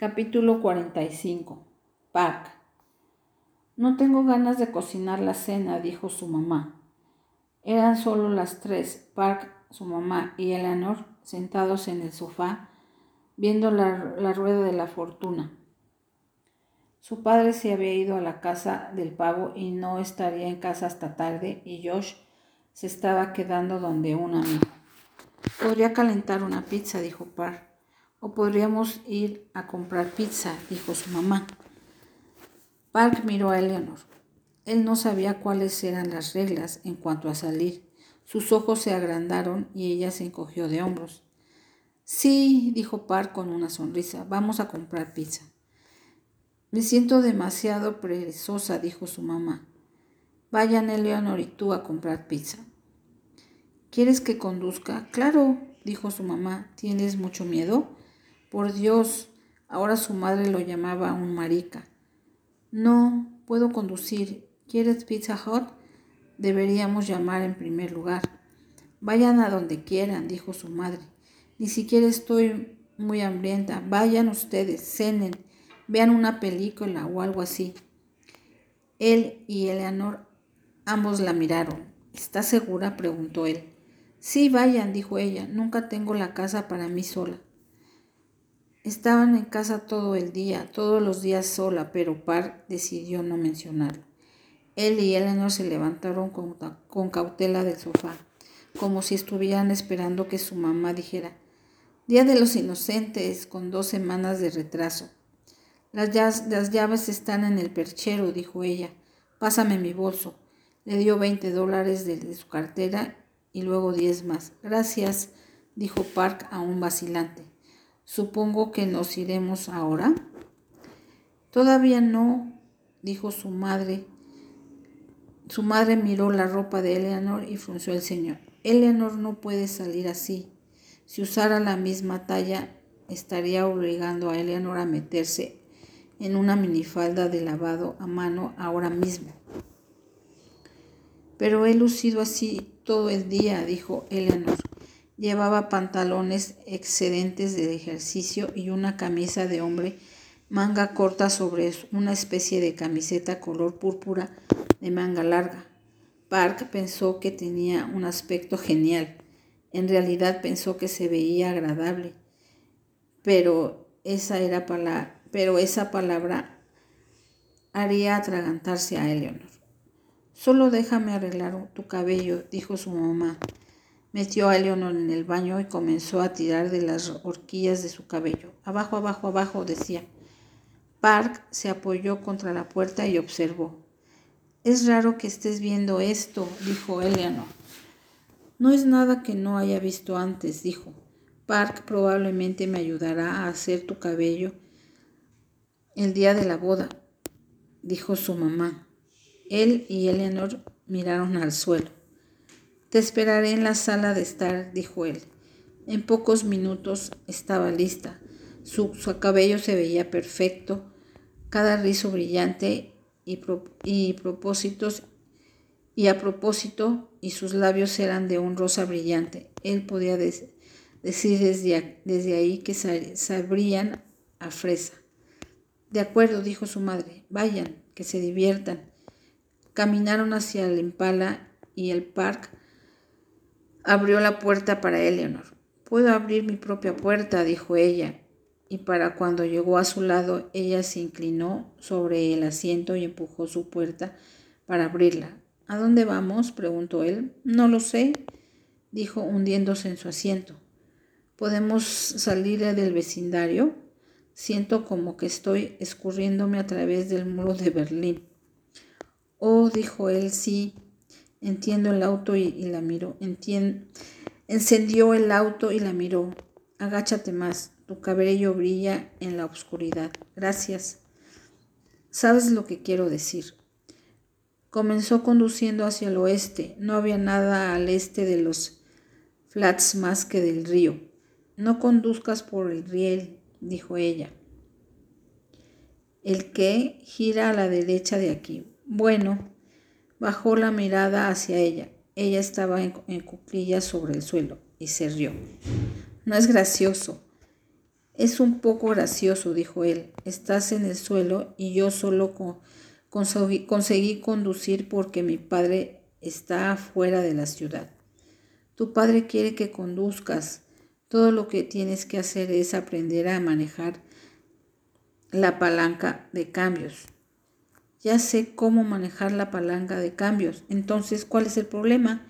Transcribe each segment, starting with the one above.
Capítulo 45. Park. No tengo ganas de cocinar la cena, dijo su mamá. Eran solo las tres, Park, su mamá y Eleanor, sentados en el sofá, viendo la, la rueda de la fortuna. Su padre se había ido a la casa del pavo y no estaría en casa hasta tarde y Josh se estaba quedando donde un amigo. Podría calentar una pizza, dijo Park. O podríamos ir a comprar pizza, dijo su mamá. Park miró a Eleanor. Él no sabía cuáles eran las reglas en cuanto a salir. Sus ojos se agrandaron y ella se encogió de hombros. Sí, dijo Park con una sonrisa, vamos a comprar pizza. Me siento demasiado perezosa, dijo su mamá. Vayan Eleanor y tú a comprar pizza. ¿Quieres que conduzca? Claro, dijo su mamá. ¿Tienes mucho miedo? Por Dios, ahora su madre lo llamaba un marica. No, puedo conducir. ¿Quieres Pizza Hut? Deberíamos llamar en primer lugar. Vayan a donde quieran, dijo su madre. Ni siquiera estoy muy hambrienta. Vayan ustedes, cenen, vean una película o algo así. Él y Eleanor ambos la miraron. ¿Estás segura? preguntó él. Sí, vayan, dijo ella. Nunca tengo la casa para mí sola. Estaban en casa todo el día, todos los días sola, pero Par decidió no mencionarlo. Él y Eleanor se levantaron con, con, cautela del sofá, como si estuvieran esperando que su mamá dijera, Día de los Inocentes, con dos semanas de retraso. Las, las llaves están en el perchero, dijo ella. Pásame mi bolso. Le dio 20 dólares de, de su cartera y luego 10 más. Gracias, dijo Park aún vacilante. Supongo que nos iremos ahora. Todavía no, dijo su madre. Su madre miró la ropa de Eleanor y frunció el ceño. Eleanor no puede salir así. Si usara la misma talla, estaría obligando a Eleanor a meterse en una minifalda de lavado a mano ahora mismo. Pero he lucido así todo el día, dijo Eleanor. Llevaba pantalones excedentes de ejercicio y una camisa de hombre manga corta sobre una especie de camiseta color púrpura de manga larga. Park pensó que tenía un aspecto genial. En realidad pensó que se veía agradable. Pero esa, era pero esa palabra haría atragantarse a Eleanor. Solo déjame arreglar tu cabello, dijo su mamá. Metió a Eleanor en el baño y comenzó a tirar de las horquillas de su cabello. Abajo, abajo, abajo, decía. Park se apoyó contra la puerta y observó. Es raro que estés viendo esto, dijo Eleanor. No es nada que no haya visto antes, dijo. Park probablemente me ayudará a hacer tu cabello el día de la boda, dijo su mamá. Él y Eleanor miraron al suelo. Te esperaré en la sala de estar, dijo él. En pocos minutos estaba lista. Su, cabello se veía perfecto, cada rizo brillante y, y, propósitos y a propósito, y sus labios eran de un rosa brillante. Él podía decir desde, desde ahí que sabrían a fresa. De acuerdo, dijo su madre, vayan, que se diviertan. Caminaron hacia el empala y el parque Abrió la puerta para Eleanor. Puedo abrir mi propia puerta, dijo ella, y para cuando llegó a su lado, ella se inclinó sobre el asiento y empujó su puerta para abrirla. ¿A dónde vamos? preguntó él. No lo sé, dijo hundiéndose en su asiento. ¿Podemos salir del vecindario? Siento como que estoy escurriéndome a través del muro de Berlín. Oh, dijo él, sí, Entiendo el auto y, la miró. Encendió el auto y la miró. Agáchate más. Tu cabello brilla en la oscuridad. Gracias. ¿Sabes lo que quiero decir? Comenzó conduciendo hacia el oeste. No había nada al este de los flats más que del río. No conduzcas por el riel, dijo ella. El que gira a la derecha de aquí. Bueno, Bajó la mirada hacia ella. Ella estaba en, cuclillas sobre el suelo y se rió. No es gracioso. Es un poco gracioso, dijo él. Estás en el suelo y yo solo conseguí conducir porque mi padre está fuera de la ciudad. Tu padre quiere que conduzcas. Todo lo que tienes que hacer es aprender a manejar la palanca de cambios. Ya sé cómo manejar la palanca de cambios. Entonces, ¿cuál es el problema?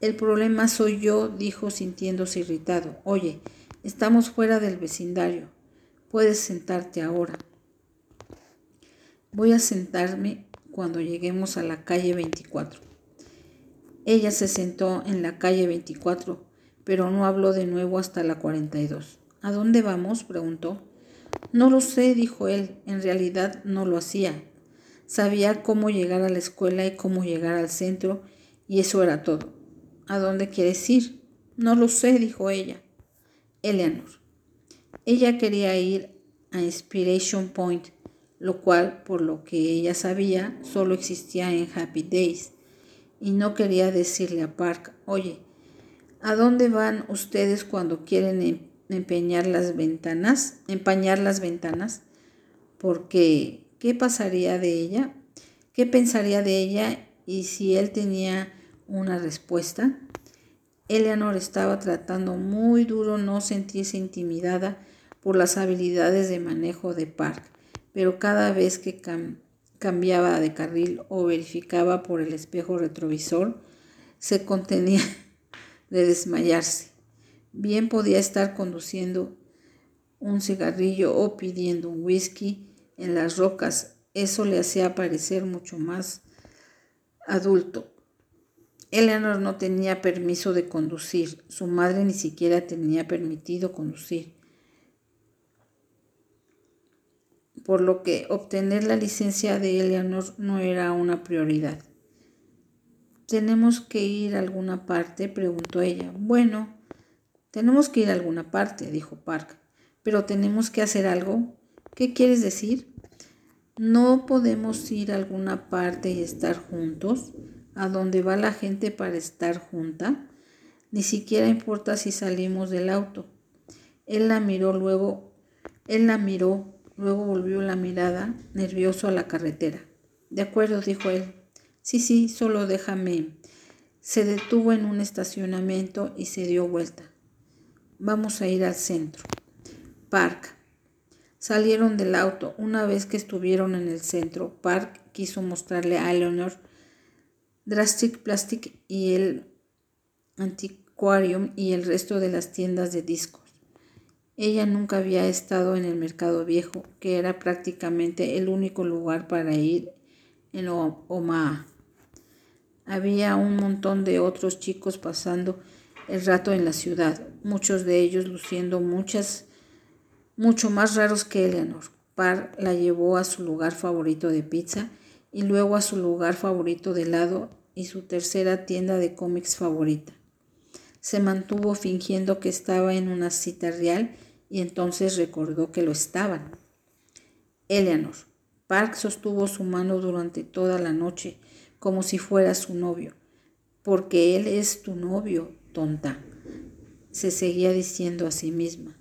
El problema soy yo, dijo sintiéndose irritado. Oye, estamos fuera del vecindario. Puedes sentarte ahora. Voy a sentarme cuando lleguemos a la calle 24. Ella se sentó en la calle 24, pero no habló de nuevo hasta la 42. ¿A dónde vamos? preguntó. No lo sé, dijo él. En realidad no lo hacía. Sabía cómo llegar a la escuela y cómo llegar al centro, y eso era todo. ¿A dónde quieres ir? No lo sé, dijo ella. Eleanor. Ella quería ir a Inspiration Point, lo cual, por lo que ella sabía, solo existía en Happy Days, y no quería decirle a Park, oye, ¿a dónde van ustedes cuando quieren em-, empeñar las ventanas, empañar las ventanas? Porque ¿Qué pasaría de ella? ¿Qué pensaría de ella? Y si él tenía una respuesta. Eleanor estaba tratando muy duro no sentirse intimidada por las habilidades de manejo de Park, pero cada vez que cambiaba de carril o verificaba por el espejo retrovisor, se contenía de desmayarse. Bien podía estar conduciendo un cigarrillo o pidiendo un whisky en las rocas. Eso le hacía parecer mucho más adulto. Eleanor no tenía permiso de conducir. Su madre ni siquiera tenía permitido conducir. Por lo que obtener la licencia de Eleanor no era una prioridad. ¿Tenemos que ir a alguna parte? preguntó ella. Bueno, tenemos que ir a alguna parte, dijo Park. Pero tenemos que hacer algo. ¿Qué quieres decir? ¿No podemos ir a alguna parte y estar juntos? ¿A dónde va la gente para estar junta? Ni siquiera importa si salimos del auto. Él la miró luego, él la miró, luego volvió la mirada, nervioso a la carretera. De acuerdo, dijo él. Sí, sí, solo déjame. Se detuvo en un estacionamiento y se dio vuelta. Vamos a ir al centro. Park. Salieron del auto. Una vez que estuvieron en el centro, Park quiso mostrarle a Eleanor Drastic Plastic y el Antiquarium y el resto de las tiendas de discos. Ella nunca había estado en el mercado viejo, que era prácticamente el único lugar para ir en Omaha. Había un montón de otros chicos pasando el rato en la ciudad, muchos de ellos luciendo muchas mucho más raros que Eleanor. Par la llevó a su lugar favorito de pizza y luego a su lugar favorito de helado y su tercera tienda de cómics favorita. Se mantuvo fingiendo que estaba en una cita real y entonces recordó que lo estaban. Eleanor. Park sostuvo su mano durante toda la noche, como si fuera su novio. Porque él es tu novio, tonta, se seguía diciendo a sí misma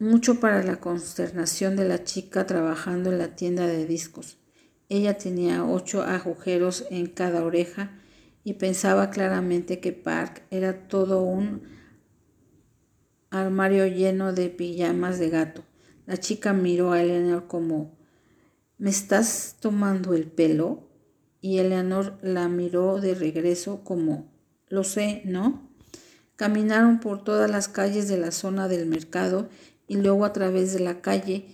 mucho para la consternación de la chica trabajando en la tienda de discos. Ella tenía ocho agujeros en cada oreja y pensaba claramente que Park era todo un armario lleno de pijamas de gato. La chica miró a Eleanor como ¿Me estás tomando el pelo? Y Eleanor la miró de regreso como Lo sé, ¿no? Caminaron por todas las calles de la zona del mercado y luego a través de la calle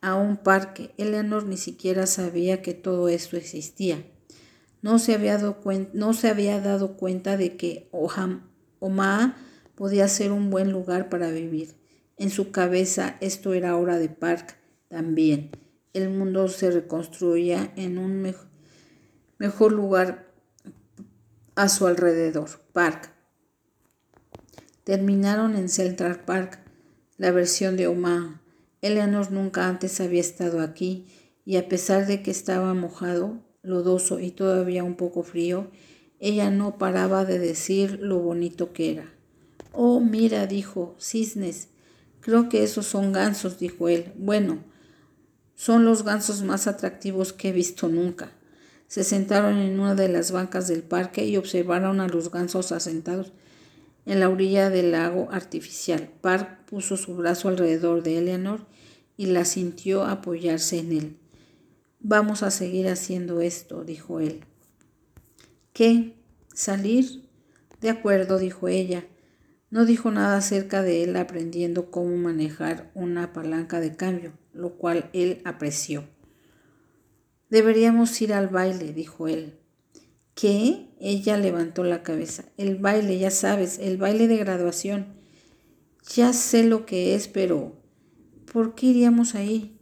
a un parque. Eleanor ni siquiera sabía que todo esto existía. No se había dado, no se había dado cuenta de que Omaha podía ser un buen lugar para vivir. En su cabeza esto era hora de Park también. El mundo se reconstruía en un mejor lugar a su alrededor. Park. Terminaron en Central Park la versión de Omaha. Eleanor nunca antes había estado aquí y a pesar de que estaba mojado, lodoso y todavía un poco frío, ella no paraba de decir lo bonito que era. Oh, mira, dijo, cisnes. Creo que esos son gansos, dijo él. Bueno, son los gansos más atractivos que he visto nunca. Se sentaron en una de las bancas del parque y observaron a los gansos asentados en la orilla del lago artificial. Park puso su brazo alrededor de Eleanor y la sintió apoyarse en él. Vamos a seguir haciendo esto, dijo él. ¿Qué? ¿Salir? De acuerdo, dijo ella. No dijo nada acerca de él aprendiendo cómo manejar una palanca de cambio, lo cual él apreció. Deberíamos ir al baile, dijo él. ¿Qué? Ella levantó la cabeza. El baile, ya sabes, el baile de graduación. Ya sé lo que es, pero ¿por qué iríamos ahí?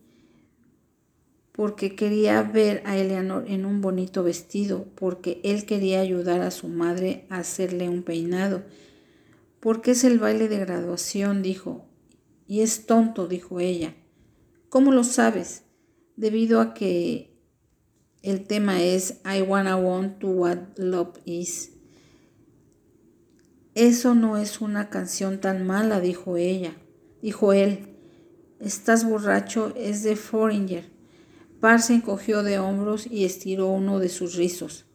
Porque quería ver a Eleanor en un bonito vestido, porque él quería ayudar a su madre a hacerle un peinado. Porque es el baile de graduación, dijo. Y es tonto, dijo ella. ¿Cómo lo sabes? Debido a que el tema es I wanna want to what love is. Eso no es una canción tan mala, dijo ella. Dijo él. Estás borracho, es de Foreigner. Par se encogió de hombros y estiró uno de sus rizos.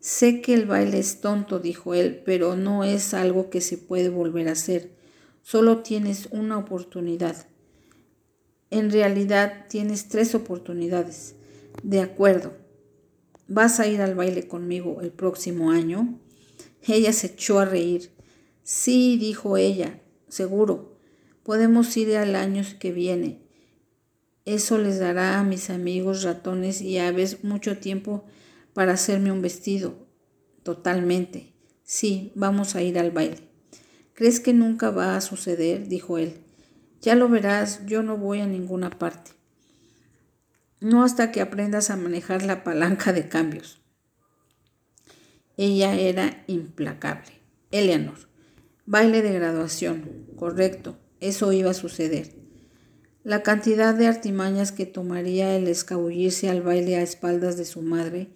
Sé que el baile es tonto, dijo él, pero no es algo que se puede volver a hacer. Solo tienes una oportunidad. En realidad tienes tres oportunidades. De acuerdo. ¿Vas a ir al baile conmigo el próximo año? Ella se echó a reír. Sí, dijo ella, seguro. Podemos ir al año que viene. Eso les dará a mis amigos ratones y aves mucho tiempo para hacerme un vestido. Totalmente. Sí, vamos a ir al baile. ¿Crees que nunca va a suceder? dijo él. Ya lo verás, yo no voy a ninguna parte no hasta que aprendas a manejar la palanca de cambios. Ella era implacable. Eleanor, baile de graduación, correcto, eso iba a suceder. La cantidad de artimañas que tomaría el escabullirse al baile a espaldas de su madre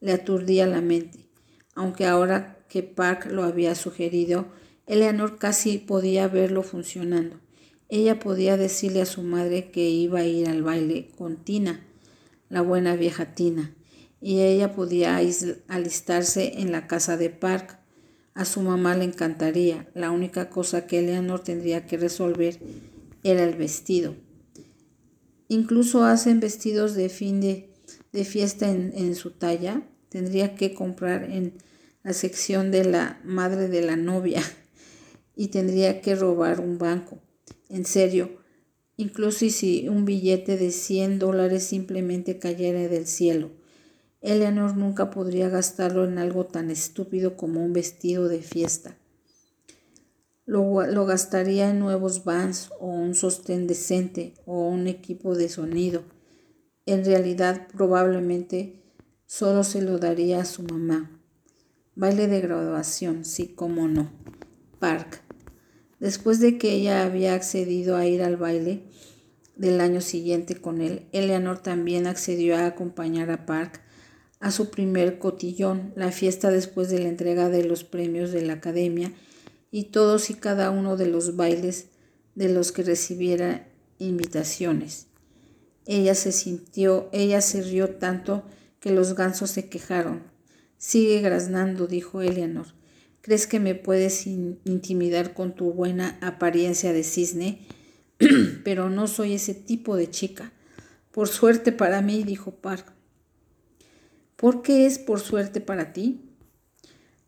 le aturdía la mente, aunque ahora que Park lo había sugerido, Eleanor casi podía verlo funcionando. Ella podía decirle a su madre que iba a ir al baile con Tina, la buena vieja Tina, y ella podía alistarse en la casa de Park. A su mamá le encantaría. La única cosa que Eleanor tendría que resolver era el vestido. Incluso hacen vestidos de fin de, fiesta en su talla. Tendría que comprar en la sección de la madre de la novia y tendría que robar un banco. En serio, incluso si un billete de 100 dólares simplemente cayera del cielo. Eleanor nunca podría gastarlo en algo tan estúpido como un vestido de fiesta. Lo, lo, gastaría en nuevos vans o un sostén decente o un equipo de sonido. En realidad probablemente solo se lo daría a su mamá. Baile de graduación, sí, como no. Park. Después de que ella había accedido a ir al baile del año siguiente con él, Eleanor también accedió a acompañar a Park a su primer cotillón, la fiesta después de la entrega de los premios de la academia y todos y cada uno de los bailes de los que recibiera invitaciones. Ella se sintió, ella se rió tanto que los gansos se quejaron. Sigue graznando, dijo Eleanor. ¿Crees que me puedes intimidar con tu buena apariencia de cisne? Pero no soy ese tipo de chica. Por suerte para mí, dijo Park. ¿Por qué es por suerte para ti?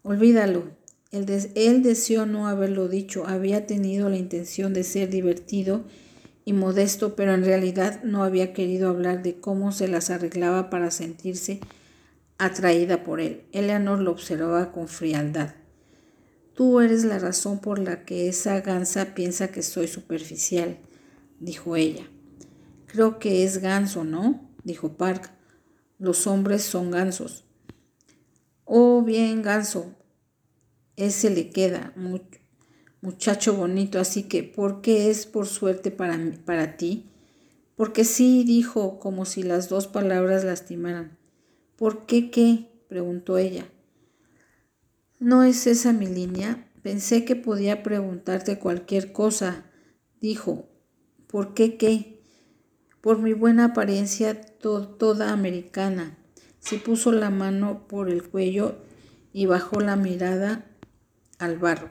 Olvídalo. Él, él deseó no haberlo dicho. Había tenido la intención de ser divertido y modesto, pero en realidad no había querido hablar de cómo se las arreglaba para sentirse atraída por él. Eleanor lo observaba con frialdad. Tú eres la razón por la que esa gansa piensa que soy superficial, dijo ella. Creo que es ganso, ¿no? dijo Park. Los hombres son gansos. Oh, bien, ganso. Ese le queda, muchacho bonito, así que, ¿por qué es por suerte para, para ti? Porque sí, dijo, como si las dos palabras lastimaran. ¿Por qué qué? preguntó ella. ¿No es esa mi línea? Pensé que podía preguntarte cualquier cosa. Dijo, ¿por qué qué? Por mi buena apariencia toda americana. Se puso la mano por el cuello y bajó la mirada al barro.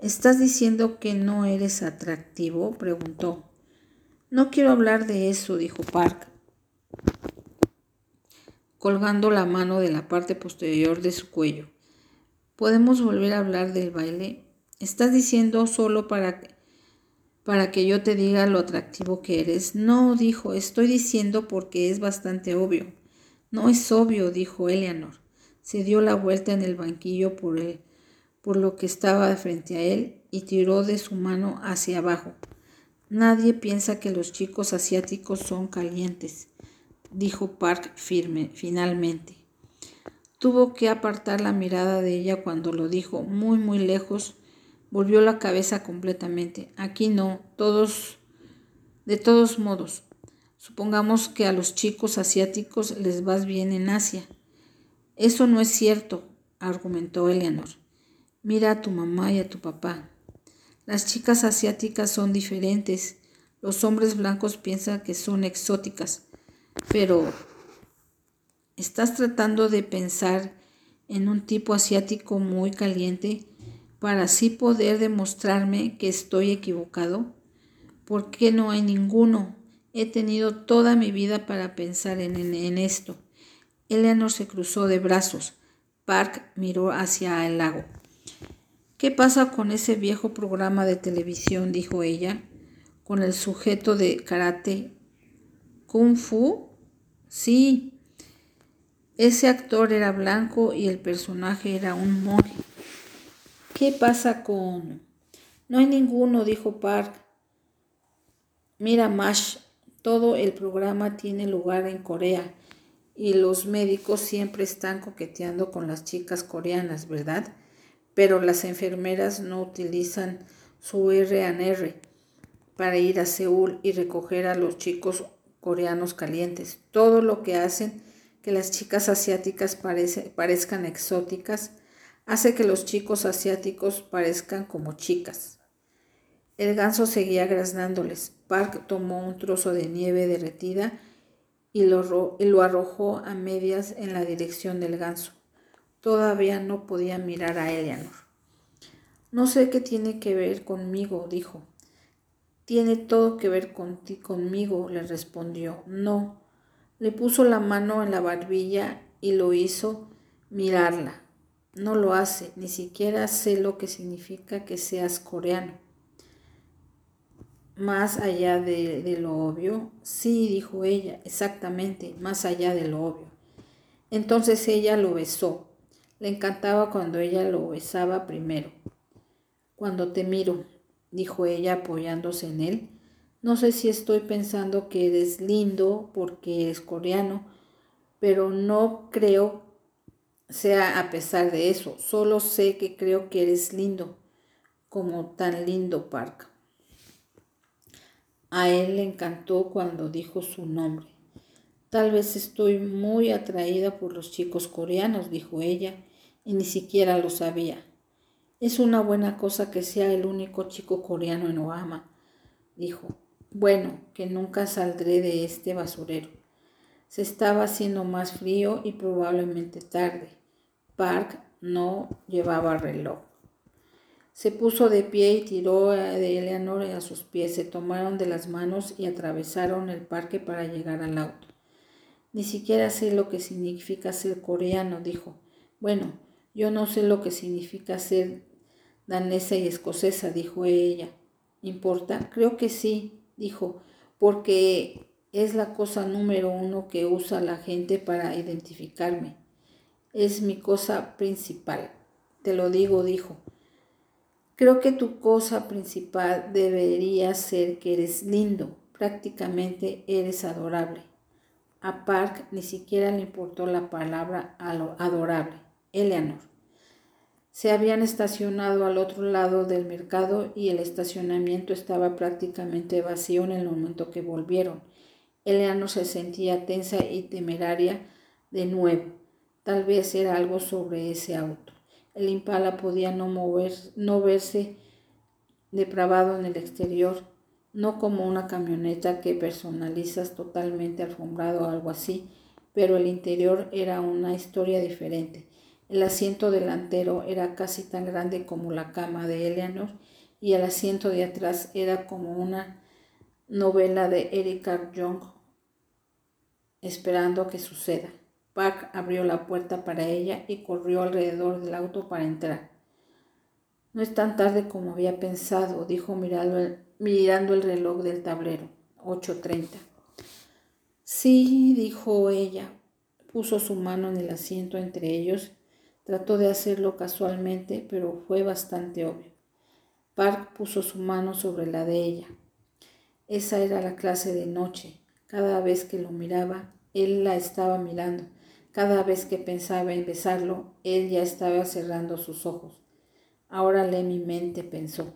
¿Estás diciendo que no eres atractivo? preguntó. No quiero hablar de eso, dijo Park, colgando la mano de la parte posterior de su cuello. ¿Podemos volver a hablar del baile? ¿Estás diciendo solo para, para que yo te diga lo atractivo que eres? No, dijo, estoy diciendo porque es bastante obvio. No es obvio, dijo Eleanor. Se dio la vuelta en el banquillo por, por lo que estaba frente a él y tiró de su mano hacia abajo. Nadie piensa que los chicos asiáticos son calientes dijo Park firme, finalmente. Tuvo que apartar la mirada de ella cuando lo dijo, muy, muy lejos. Volvió la cabeza completamente. Aquí no, todos, de todos modos. Supongamos que a los chicos asiáticos les vas bien en Asia. Eso no es cierto, argumentó Eleanor. Mira a tu mamá y a tu papá. Las chicas asiáticas son diferentes. Los hombres blancos piensan que son exóticas pero estás tratando de pensar en un tipo asiático muy caliente para así poder demostrarme que estoy equivocado? ¿Por qué no hay ninguno? He tenido toda mi vida para pensar en, en, esto. Eleanor se cruzó de brazos. Park miró hacia el lago. ¿Qué pasa con ese viejo programa de televisión? dijo ella, con el sujeto de karate Kung Fu. Sí, ese actor era blanco y el personaje era un monje. ¿Qué pasa con...? No hay ninguno, dijo Park. Mira, Mash, todo el programa tiene lugar en Corea y los médicos siempre están coqueteando con las chicas coreanas, ¿verdad? Pero las enfermeras no utilizan su R&R para ir a Seúl y recoger a los chicos coreanos calientes. Todo lo que hacen que las chicas asiáticas parezcan exóticas hace que los chicos asiáticos parezcan como chicas. El ganso seguía graznándoles. Park tomó un trozo de nieve derretida y lo, y lo arrojó a medias en la dirección del ganso. Todavía no podía mirar a Eleanor. No sé qué tiene que ver conmigo, dijo. Tiene todo que ver conmigo, le respondió. No. Le puso la mano en la barbilla y lo hizo mirarla. No lo hace, ni siquiera sé lo que significa que seas coreano. Más allá de, de, lo obvio, sí, dijo ella, exactamente, más allá de lo obvio. Entonces ella lo besó. Le encantaba cuando ella lo besaba primero. Cuando te miro, dijo ella apoyándose en él. No sé si estoy pensando que eres lindo porque eres coreano, pero no creo sea a pesar de eso. Solo sé que creo que eres lindo, como tan lindo Park. A él le encantó cuando dijo su nombre. Tal vez estoy muy atraída por los chicos coreanos, dijo ella, y ni siquiera lo sabía. Es una buena cosa que sea el único chico coreano en Ohama, dijo. Bueno, que nunca saldré de este basurero. Se estaba haciendo más frío y probablemente tarde. Park no llevaba reloj. Se puso de pie y tiró de Eleanor a sus pies. Se tomaron de las manos y atravesaron el parque para llegar al auto. Ni siquiera sé lo que significa ser coreano, dijo. Bueno, yo no sé lo que significa ser danesa y escocesa, dijo ella. ¿Importa? Creo que sí, dijo, porque es la cosa número uno que usa la gente para identificarme. Es mi cosa principal. Te lo digo, dijo. Creo que tu cosa principal debería ser que eres lindo, prácticamente eres adorable. A Park ni siquiera le importó la palabra adorable. Eleanor. Se habían estacionado al otro lado del mercado y el estacionamiento estaba prácticamente vacío en el momento que volvieron. Eleanor se sentía tensa y temeraria de nuevo. Tal vez era algo sobre ese auto. El impala podía no mover, no verse depravado en el exterior, no como una camioneta que personalizas totalmente alfombrado o algo así, pero el interior era una historia diferente. El asiento delantero era casi tan grande como la cama de Eleanor y el asiento de atrás era como una novela de Erika Young esperando que suceda. Park abrió la puerta para ella y corrió alrededor del auto para entrar. No es tan tarde como había pensado, dijo mirando el, mirando el reloj del tablero. 8.30. Sí, dijo ella. Puso su mano en el asiento entre ellos. Trató de hacerlo casualmente, pero fue bastante obvio. Park puso su mano sobre la de ella. Esa era la clase de noche. Cada vez que lo miraba, él la estaba mirando. Cada vez que pensaba en besarlo, él ya estaba cerrando sus ojos. Ahora lee mi mente, pensó.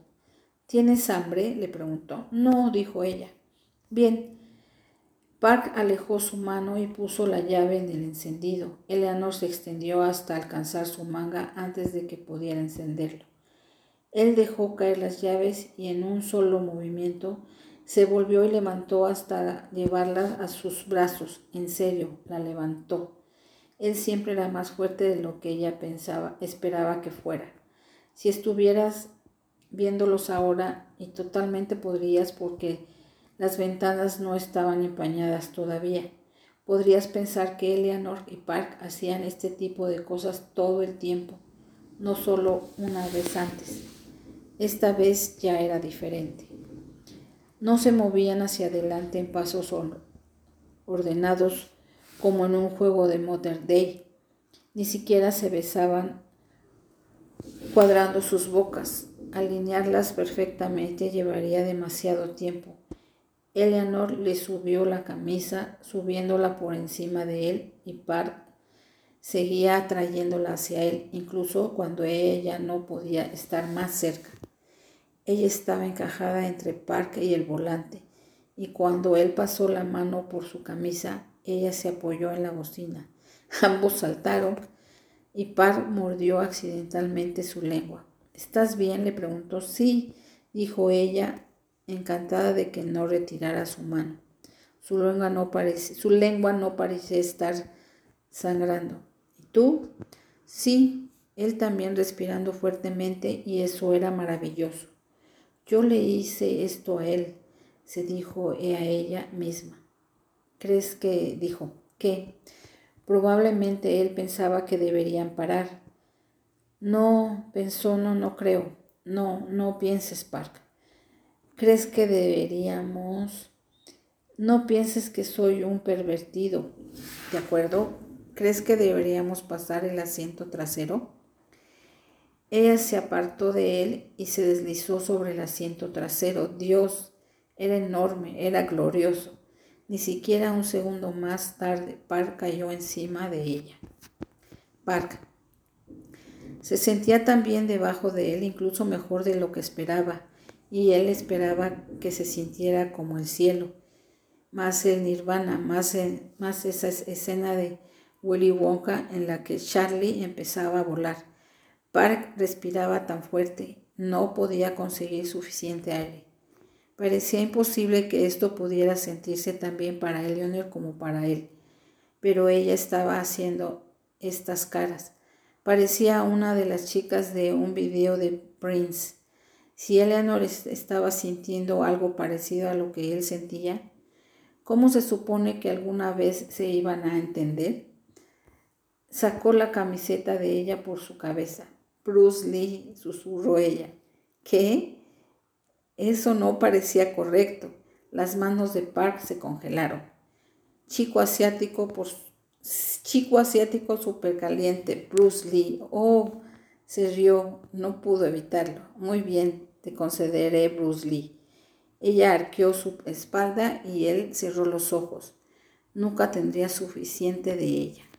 ¿Tienes hambre? le preguntó. No, dijo ella. Bien. Park alejó su mano y puso la llave en el encendido. Eleanor se extendió hasta alcanzar su manga antes de que pudiera encenderlo. Él dejó caer las llaves y en un solo movimiento se volvió y levantó hasta llevarla a sus brazos. En serio, la levantó. Él siempre era más fuerte de lo que ella pensaba, esperaba que fuera. Si estuvieras viéndolos ahora y totalmente podrías porque las ventanas no estaban empañadas todavía. Podrías pensar que Eleanor y Park hacían este tipo de cosas todo el tiempo, no solo una vez antes. Esta vez ya era diferente. No se movían hacia adelante en pasos ordenados como en un juego de Mother Day. Ni siquiera se besaban cuadrando sus bocas. Alinearlas perfectamente llevaría demasiado tiempo. Eleanor le subió la camisa, subiéndola por encima de él, y Park seguía atrayéndola hacia él, incluso cuando ella no podía estar más cerca. Ella estaba encajada entre Park y el volante, y cuando él pasó la mano por su camisa, ella se apoyó en la bocina. Ambos saltaron y Park mordió accidentalmente su lengua. ¿Estás bien? le preguntó. Sí, dijo ella, encantada de que no retirara su mano. Su lengua no su lengua no parece estar sangrando. ¿Y tú? Sí, él también respirando fuertemente y eso era maravilloso. Yo le hice esto a él, se dijo a ella misma. ¿Crees que, dijo, que probablemente él pensaba que deberían parar? No, pensó, no, no creo. No, no pienses, Park. ¿Crees que deberíamos? No pienses que soy un pervertido, ¿de acuerdo? ¿Crees que deberíamos pasar el asiento trasero? Ella se apartó de él y se deslizó sobre el asiento trasero. Dios, era enorme, era glorioso. Ni siquiera un segundo más tarde, Park cayó encima de ella. Park, se sentía también debajo de él, incluso mejor de lo que esperaba, y él esperaba que se sintiera como el cielo, más el nirvana, más, más esa escena de Willy Wonka en la que Charlie empezaba a volar. Park respiraba tan fuerte, no podía conseguir suficiente aire. Parecía imposible que esto pudiera sentirse tan bien para Eleanor como para él, pero ella estaba haciendo estas caras Parecía una de las chicas de un video de Prince. Si Eleanor estaba sintiendo algo parecido a lo que él sentía, ¿cómo se supone que alguna vez se iban a entender? Sacó la camiseta de ella por su cabeza. Bruce Lee, susurró ella. ¿Qué? Eso no parecía correcto. Las manos de Park se congelaron. Chico asiático por chico asiático súper caliente, Bruce Lee. Oh, se rió, no pudo evitarlo. Muy bien, te concederé, Bruce Lee. Ella arqueó su espalda y él cerró los ojos. Nunca tendría suficiente de ella.